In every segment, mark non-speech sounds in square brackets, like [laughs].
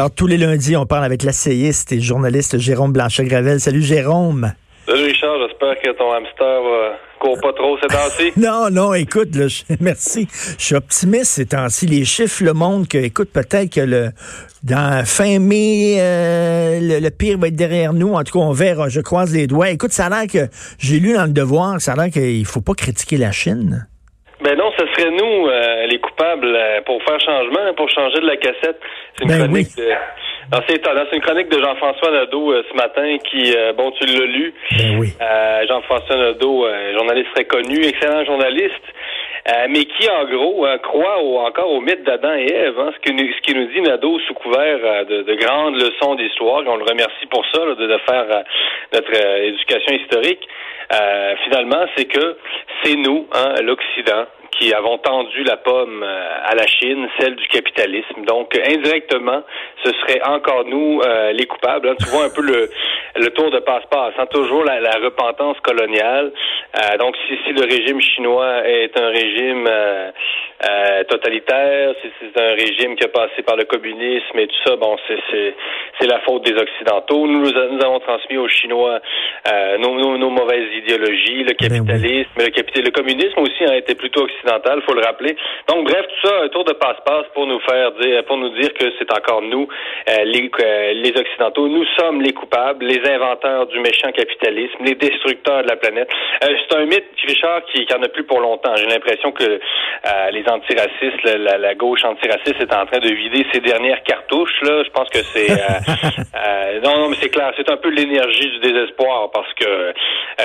Alors, tous les lundis, on parle avec l'essayiste et journaliste Jérôme Blanchet-Gravel. Salut, Jérôme. Salut, Richard. J'espère que ton hamster va court pas trop ces temps-ci. [laughs] non, non, écoute, là, je, [laughs] merci. Je suis optimiste ces temps-ci. Les chiffres le montrent que, écoute, peut-être que le dans fin mai, euh, le, pire va être derrière nous. En tout cas, on verra. Je croise les doigts. Écoute, ça a l'air que j'ai lu dans le devoir, ça a l'air qu'il faut pas critiquer la Chine. Ben non, ce serait nous euh, les euh, pour faire changement, pour changer de la cassette. C'est une Ben chronique oui. de. Non, c'est étonnant. C'est une chronique de Jean-François Nadeau euh, ce matin qui, euh, bon, tu l'as lu. Ben oui. Euh, Jean-François Nadeau, journaliste très connu, excellent journaliste, mais qui, en gros, hein, croit au- encore au mythe d'Adam et Ève. hein. ce, que nous, ce qui nous dit Nadeau sous couvert de, de grandes leçons d'histoire. et On le remercie pour ça, là, de, de faire notre éducation historique. Finalement, c'est que c'est nous, hein, l'Occident, avons tendu la pomme euh, à la Chine, celle du capitalisme. Donc, indirectement, ce serait encore nous euh, les coupables. hein. Tu vois un peu le, tour de passe-passe. hein. Toujours la, repentance coloniale. Euh, donc, si, si le régime chinois est un régime totalitaire, si c'est un régime qui a passé par le communisme et tout ça, bon, c'est c'est la faute des Occidentaux. Nous, nous, avons transmis aux Chinois euh, nos, nos, nos mauvaises idéologies, le Ben oui. capitalisme, le capital, le communisme aussi a été plutôt occidental, faut le rappeler. Donc bref, tout ça, un tour de passe-passe pour nous faire dire, pour nous dire que c'est encore nous, euh, les, euh, les occidentaux, nous sommes les coupables, les inventeurs du méchant capitalisme, les destructeurs de la planète. Euh, c'est un mythe, Richard, qui, qui en a plus pour longtemps. J'ai l'impression que euh, les antiracistes, la, la, la gauche antiraciste est en train de vider ses dernières cartouches. Là, je pense que c'est [laughs] euh, euh, non, non, mais c'est clair, c'est un peu l'énergie du désespoir parce que euh,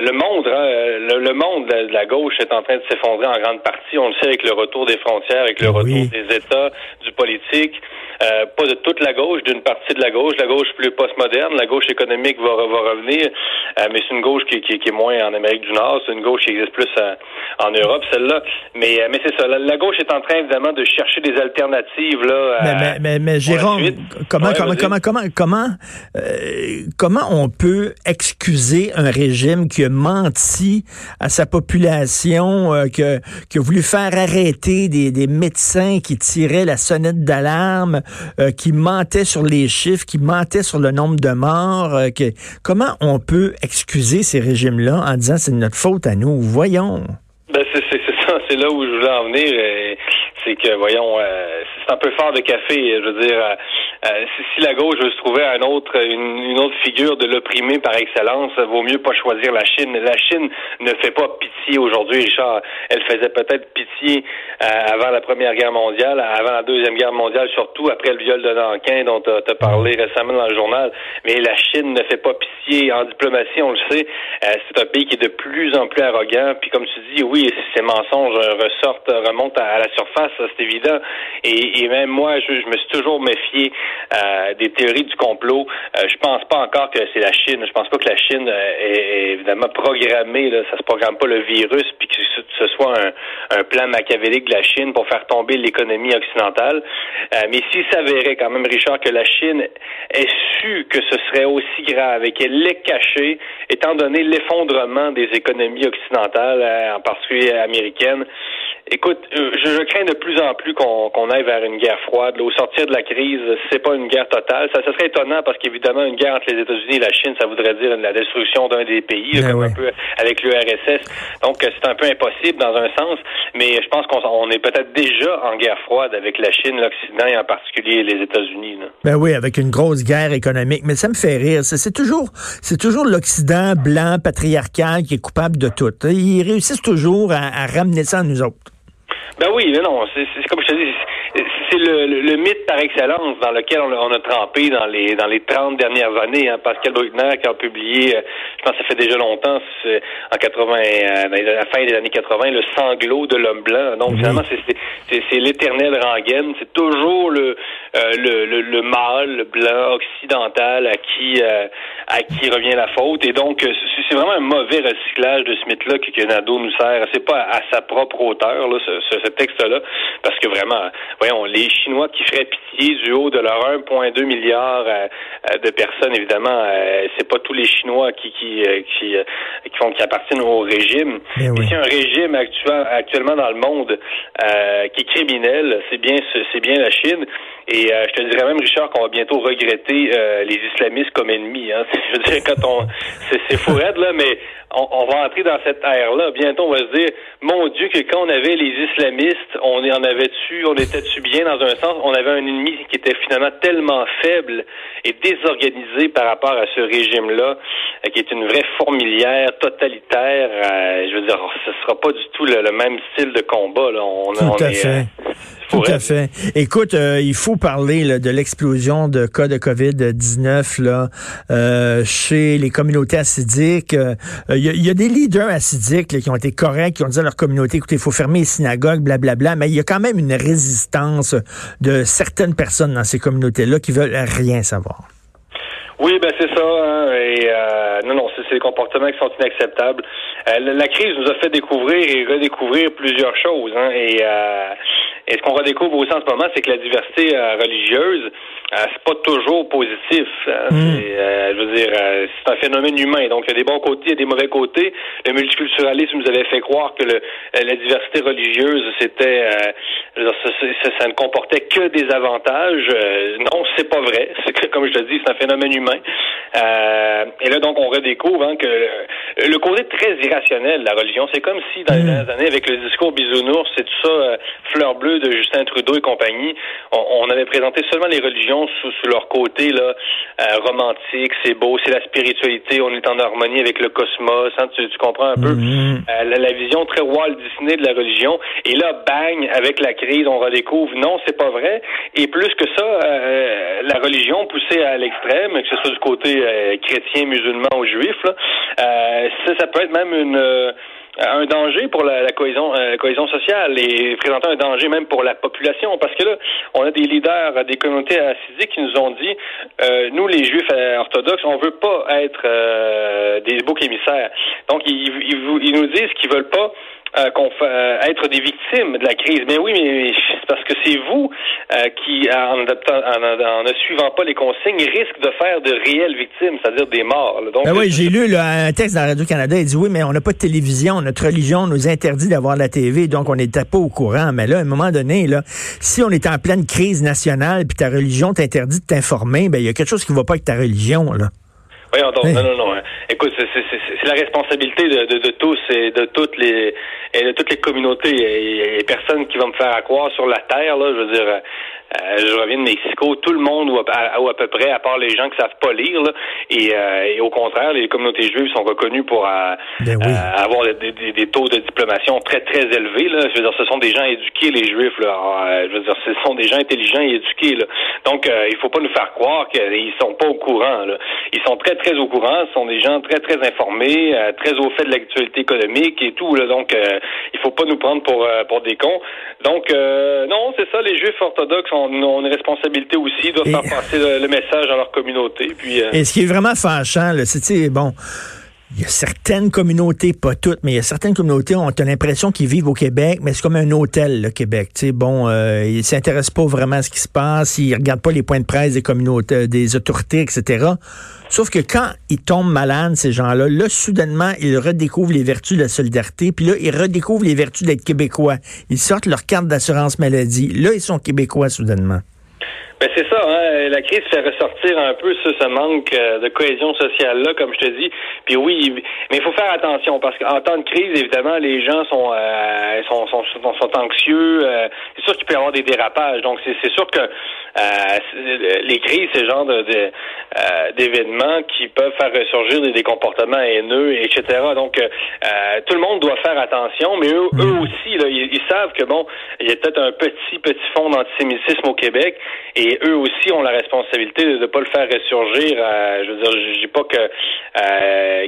le monde, hein, le, le monde de la, de la gauche est en train de s'effondrer en grande partie. On le sait avec le retour des frontières, avec le Oui. retour des États, du politique. Euh, pas de toute la gauche, d'une partie de la gauche, la gauche plus postmoderne, la gauche économique va, va revenir, euh, mais c'est une gauche qui, qui, qui est moins en Amérique du Nord, c'est une gauche qui existe plus euh, en Europe, celle-là. Mais, euh, mais c'est ça, la, la gauche est en train évidemment de chercher des alternatives là. Mais, euh, mais, mais, mais Jérôme, comment, Ouais, comment, comment, comment, comment, euh, comment on peut excuser un régime qui a menti à sa population, euh, que, qui a voulu faire arrêter des, des médecins qui tiraient la sonnette d'alarme, euh, qui mentaient sur les chiffres, qui mentaient sur le nombre de morts. euh, que, comment on peut excuser ces régimes-là en disant c'est notre faute à nous? Voyons. Ben c'est ça, c'est là où je voulais en venir. c'est que voyons, euh, c'est un peu fort de café. Je veux dire, euh, si, si la gauche veut se trouver un autre, une, une autre figure de l'opprimé par excellence, vaut mieux pas choisir la Chine. La Chine ne fait pas pitié aujourd'hui, Richard. Elle faisait peut-être pitié euh, avant la Première Guerre mondiale, avant la Deuxième Guerre mondiale, surtout après le viol de Nankin dont tu as parlé récemment dans le journal. Mais la Chine ne fait pas pitié en diplomatie, on le sait. Euh, c'est un pays qui est de plus en plus arrogant. Puis comme tu dis, oui, ces mensonges ressortent, remontent à, à la surface, ça, c'est évident. Et, et même moi, je, je me suis toujours méfié euh, des théories du complot. Euh, je pense pas encore que c'est la Chine. Je pense pas que la Chine euh, est, est évidemment programmée. Là, ça se programme pas le virus, puis que ce, soit un, un plan machiavélique de la Chine pour faire tomber l'économie occidentale. Euh, mais s'il s'avérait quand même, Richard, que la Chine ait su que ce serait aussi grave et qu'elle l'ait caché, étant donné l'effondrement des économies occidentales, euh, en particulier américaines, Écoute, euh, je, crains de plus en plus qu'on aille vers une guerre froide. Là, au sortir de la crise, c'est pas une guerre totale. Ça, ça serait étonnant parce qu'évidemment, une guerre entre les États-Unis et la Chine, ça voudrait dire la destruction d'un des pays, là, Ben comme un peu avec l'URSS. Donc, euh, c'est un peu impossible dans un sens, mais je pense qu'on on est peut-être déjà en guerre froide avec la Chine, l'Occident et en particulier les États-Unis. Ben oui, avec une grosse guerre économique. Mais ça me fait rire. C'est c'est toujours, c'est toujours l'Occident blanc, patriarcal qui est coupable de tout. Ils réussissent toujours à, à ramener ça à nous autres. Ben oui, mais non, c'est comme je te dis, c'est- c'est le, mythe par excellence dans lequel on, a trempé dans les dans les 30 dernières années. Hein. Pascal Bruckner qui a publié, euh, je pense que ça fait déjà longtemps, en 80, euh, la fin des années 80, le sanglot de l'homme blanc. Donc finalement, c'est l'éternel rengaine. C'est toujours le, euh, le, le, le mâle blanc occidental à qui à qui revient la faute. Et donc, c'est vraiment un mauvais recyclage de ce mythe-là que, que Nadeau nous sert. C'est pas à, sa propre hauteur, là, ce, ce, texte-là, parce que vraiment, voyons, les Chinois qui feraient pitié du haut de leur 1,2 milliard euh, euh, de personnes, évidemment, euh, c'est pas tous les Chinois qui qui qui, qui, font, qui appartiennent au régime. Eh c'est un régime actuel, actuellement dans le monde qui est criminel, c'est bien c'est bien la Chine. Et je te dirais même, Richard, qu'on va bientôt regretter les islamistes comme ennemis. Hein. [laughs] Je veux dire, quand on c'est fou là, mais on, va entrer dans cette ère-là. Bientôt, on va se dire, mon Dieu, que quand on avait les islamistes, on en avait dessus, on était dessus bien dans un sens? On avait un ennemi qui était finalement tellement faible et désorganisé par rapport à ce régime-là, euh, qui est une vraie fourmilière totalitaire. Euh, je veux dire, ce sera pas du tout le, même style de combat. Là. On, tout à fait. Euh, tout à fait. Écoute, il faut parler de l'explosion de cas de COVID-19 là chez les communautés assidiques il y, a des leaders assidiques qui ont été corrects, qui ont dit à leur communauté, écoutez, il faut fermer les synagogues, blablabla, mais il y a quand même une résistance de certaines personnes dans ces communautés-là qui veulent rien savoir. Oui, ben c'est ça. Hein, euh, non, non, c'est des comportements qui sont inacceptables. Euh, la, crise nous a fait découvrir et redécouvrir plusieurs choses. Hein, et, euh, et ce qu'on redécouvre aussi en ce moment, c'est que la diversité religieuse, c'est pas toujours positif. Hein, hmm. je veux dire, c'est un phénomène humain. Donc, il y a des bons côtés, il y a des mauvais côtés. Le multiculturalisme nous avait fait croire que le, la diversité religieuse, c'était, ça, ça, ne comportait que des avantages. non, c'est pas vrai. [laughs] C'est comme je te dis, c'est un phénomène humain. Euh, et là, donc, on redécouvre hein, que le côté très irrationnel de la religion, c'est comme si dans les mm. dernières années, avec le discours bisounours, c'est tout ça, euh, fleur bleue de Justin Trudeau et compagnie, on, avait présenté seulement les religions sous, leur côté là euh, romantique, c'est beau, c'est la spiritualité, on est en harmonie avec le cosmos, hein, tu, comprends un peu? Mm. la, vision très Walt Disney de la religion. Et là, bang, avec la crise, on redécouvre, non, c'est pas vrai. Et plus que ça, la religion poussée à l'extrême, que ce soit du côté euh, chrétien, musulman ou juif, euh, ça, peut être même une euh, un danger pour la, cohésion cohésion sociale et présentant un danger même pour la population parce que là on a des leaders des communautés assidiques qui nous ont dit nous les juifs orthodoxes on veut pas être des boucs émissaires. Donc ils, ils nous disent qu'ils veulent pas euh, qu'on euh, être des victimes de la crise. Mais oui, mais c'est parce que c'est vous euh, qui, en, en, ne suivant pas les consignes, risque de faire de réelles victimes, c'est-à-dire des morts. Donc, ben oui, j'ai lu un texte dans Radio-Canada, il dit oui, mais on n'a pas de télévision, notre religion nous interdit d'avoir la TV, donc on n'était pas au courant. Mais là, à un moment donné, là, si on est en pleine crise nationale, puis ta religion t'interdit de t'informer, ben il y a quelque chose qui ne va pas avec ta religion, là. Oui, non, non, non. Hein. Écoute, c'est la responsabilité de, de, de, tous et de toutes les et de toutes les communautés et, et personne qui va me faire croire sur la terre, là, je veux dire, euh, je reviens de Mexico, tout le monde ou à, ou à, peu près, à part les gens qui savent pas lire, là, et, euh, et, au contraire, les communautés juives sont reconnues pour euh, ben avoir des, des, des, taux de diplomation très très élevés. Là. Je veux dire, ce sont des gens éduqués, les juifs. Là. je veux dire, ce sont des gens intelligents et éduqués. Là. Donc, il faut pas nous faire croire qu'ils sont pas au courant. Là. Ils sont très très au courant. Ce sont des gens très très informés, très au fait de l'actualité économique et tout. Là. Donc, il faut pas nous prendre pour pour des cons. Donc, non, c'est ça. Les juifs orthodoxes ont ont, une responsabilité aussi, de faire passer le, message à leur communauté. Puis, euh, Et ce qui est vraiment fâchant, c'est, bon, il y a certaines communautés, pas toutes, mais il y a certaines communautés, on a l'impression qu'ils vivent au Québec, mais c'est comme un hôtel, le Québec. sais bon, euh, ils s'intéressent pas vraiment à ce qui se passe, ils regardent pas les points de presse des communautés, des autorités, etc. Sauf que quand ils tombent malades, ces gens-là, là, soudainement, ils redécouvrent les vertus de la solidarité, puis là, ils redécouvrent les vertus d'être québécois. Ils sortent leur carte d'assurance maladie. Là, ils sont québécois soudainement. Ben c'est ça, hein? la crise fait ressortir un peu ce, manque euh, de cohésion sociale là, comme je te dis. Puis oui, mais il faut faire attention parce qu'en temps de crise, évidemment, les gens sont euh, sont, sont, sont, anxieux. Euh, c'est sûr qu'il peut y avoir des dérapages. Donc c'est sûr que les crises, c'est genre de, d'événements qui peuvent faire ressurgir des, comportements haineux, etc. Donc, tout le monde doit faire attention, mais eux, eux mm. aussi, là, ils, savent que bon, il y a peut-être un petit petit fond d'antisémitisme au Québec, et eux aussi ont la responsabilité de ne pas le faire ressurgir. je veux dire, je dis pas que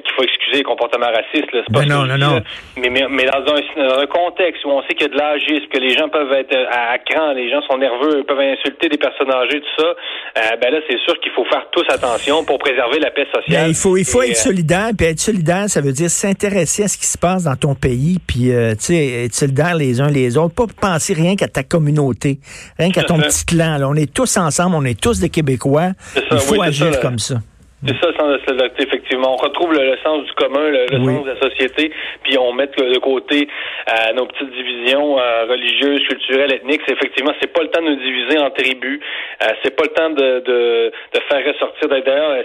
qu'il faut excuser les comportements racistes, c'est pas ben non, non, non. Mais, mais, dans, un, dans un contexte où on sait qu'il y a de l'agisme, que les gens peuvent être à, cran, les gens sont nerveux, peuvent insulter des personnes âgées, tout ça, euh, ben là, c'est sûr qu'il faut faire tous attention pour préserver la paix sociale. Ben, il faut, il faut être euh, solidaire, puis être solidaire, ça veut dire s'intéresser à ce qui se passe dans ton pays, puis, euh, tu sais, être solidaire les uns les autres, pas penser rien qu'à ta communauté, rien qu'à ton petit clan. Là. On est tous ensemble, on est tous des Québécois. il faut agir comme ça. C'est ça le sens de la solidarité, effectivement. On retrouve le, sens du commun, le, sens de la société, puis on met de côté euh, nos petites divisions euh, religieuses, culturelles, ethniques. Effectivement, c'est pas le temps de nous diviser en tribus. Euh, c'est pas le temps de, de, de faire ressortir d'ailleurs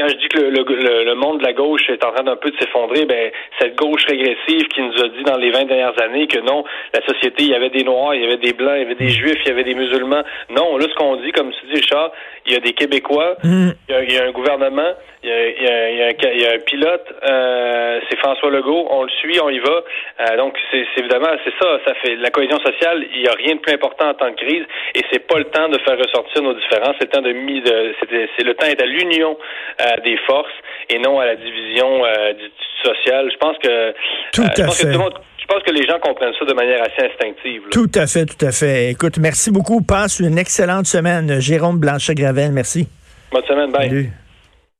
quand je dis que le, le, monde de la gauche est en train d'un peu de s'effondrer, ben cette gauche régressive qui nous a dit dans les 20 dernières années que non, la société, il y avait des noirs, il y avait des blancs, il y avait des juifs, il y avait des musulmans. Non, là, ce qu'on dit, comme tu dis, Richard, il y a des Québécois, mm. il, y a, un gouvernement, il y a, un, pilote, euh, c'est François Legault, on le suit, on y va. Euh, donc, c'est évidemment, c'est ça, ça fait la cohésion sociale, il n'y a rien de plus important en temps de crise, et c'est pas le temps de faire ressortir nos différences, c'est le temps de mise, c'est le temps d'être à l'union euh, des forces et non à la division euh, du, social. Je pense que tout euh, à fait. je pense que les gens comprennent ça de manière assez instinctive. Tout à fait, tout à fait. Écoute, merci beaucoup. Passe une excellente semaine, Jérôme Blanchet-Gravel. Merci. Bonne semaine, bye.